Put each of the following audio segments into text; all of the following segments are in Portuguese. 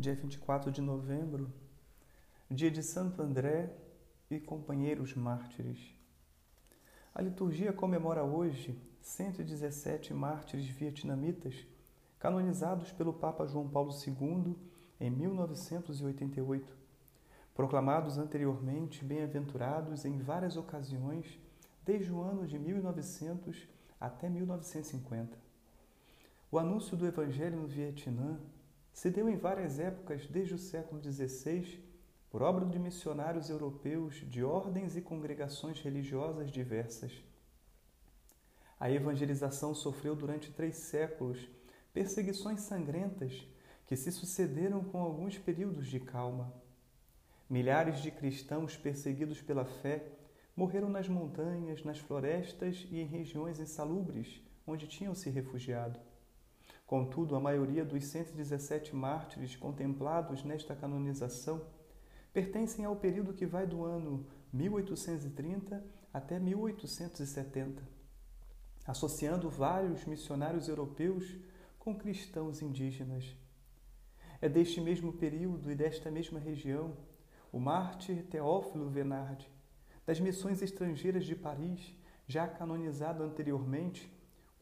dia 24 de novembro, dia de Santo André e companheiros mártires. A liturgia comemora hoje 117 mártires vietnamitas canonizados pelo Papa João Paulo II em 1988, proclamados anteriormente bem-aventurados em várias ocasiões desde o ano de 1900 até 1950. O anúncio do Evangelho no Vietnã se deu em várias épocas desde o século XVI por obra de missionários europeus de ordens e congregações religiosas diversas. A evangelização sofreu durante três séculos perseguições sangrentas que se sucederam com alguns períodos de calma. Milhares de cristãos perseguidos pela fé morreram nas montanhas, nas florestas e em regiões insalubres onde tinham se refugiado. Contudo, a maioria dos 117 mártires contemplados nesta canonização pertencem ao período que vai do ano 1830 até 1870, associando vários missionários europeus com cristãos indígenas. É deste mesmo período e desta mesma região o mártir Teófilo Venardi, das missões estrangeiras de Paris, já canonizado anteriormente,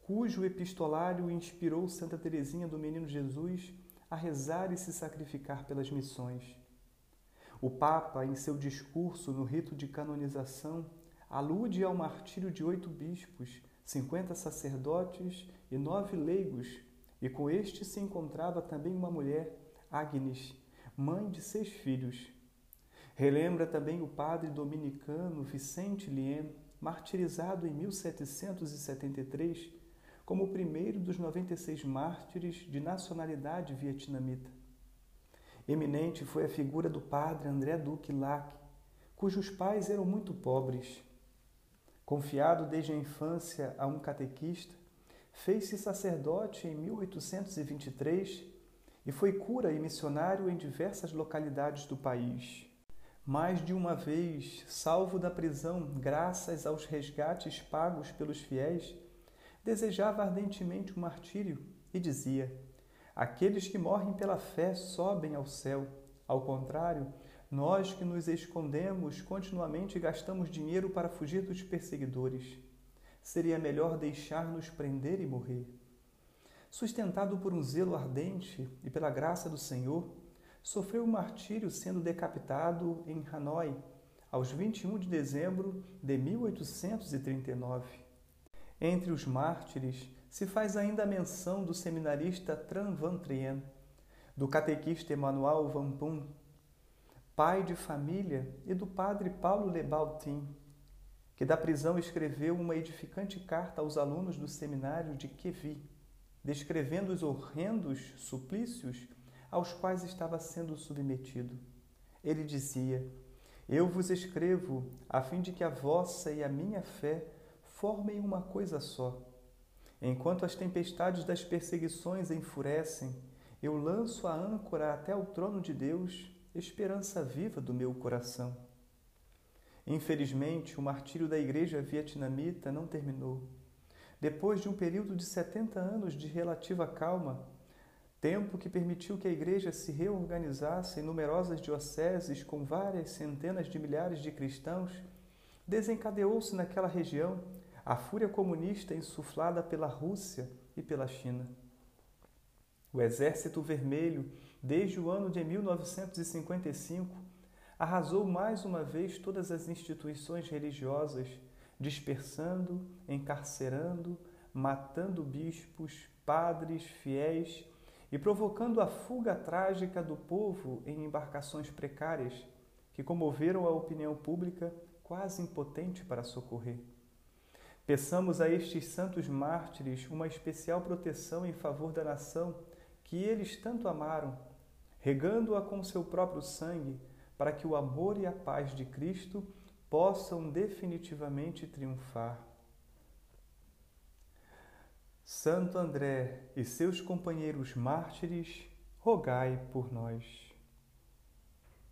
cujo epistolário inspirou Santa Teresinha do Menino Jesus a rezar e se sacrificar pelas missões. O Papa, em seu discurso no rito de canonização, alude ao martírio de oito bispos, cinquenta sacerdotes e nove leigos e com este se encontrava também uma mulher, Agnes, mãe de seis filhos. Relembra também o padre dominicano Vicente Lien, martirizado em 1773 como o primeiro dos 96 mártires de nacionalidade vietnamita. Eminente foi a figura do padre André Duque Lac, cujos pais eram muito pobres. Confiado desde a infância a um catequista, Fez-se sacerdote em 1823 e foi cura e missionário em diversas localidades do país. Mais de uma vez, salvo da prisão graças aos resgates pagos pelos fiéis, desejava ardentemente o martírio e dizia: Aqueles que morrem pela fé sobem ao céu. Ao contrário, nós que nos escondemos continuamente gastamos dinheiro para fugir dos perseguidores seria melhor deixar-nos prender e morrer. Sustentado por um zelo ardente e pela graça do Senhor, sofreu o martírio sendo decapitado em Hanoi, aos 21 de dezembro de 1839. Entre os mártires se faz ainda menção do seminarista Tran Van Trien, do catequista Emmanuel Van Pun, pai de família, e do padre Paulo Lebaltin, que da prisão escreveu uma edificante carta aos alunos do seminário de Quevi, descrevendo os horrendos suplícios aos quais estava sendo submetido. Ele dizia: Eu vos escrevo a fim de que a vossa e a minha fé formem uma coisa só. Enquanto as tempestades das perseguições enfurecem, eu lanço a âncora até o trono de Deus, esperança viva do meu coração. Infelizmente, o martírio da igreja vietnamita não terminou. Depois de um período de 70 anos de relativa calma, tempo que permitiu que a igreja se reorganizasse em numerosas dioceses com várias centenas de milhares de cristãos, desencadeou-se naquela região a fúria comunista insuflada pela Rússia e pela China. O Exército Vermelho, desde o ano de 1955, arrasou mais uma vez todas as instituições religiosas, dispersando, encarcerando, matando bispos, padres, fiéis e provocando a fuga trágica do povo em embarcações precárias que comoveram a opinião pública quase impotente para socorrer. Peçamos a estes santos mártires uma especial proteção em favor da nação que eles tanto amaram, regando-a com seu próprio sangue para que o amor e a paz de Cristo possam definitivamente triunfar. Santo André e seus companheiros mártires, rogai por nós.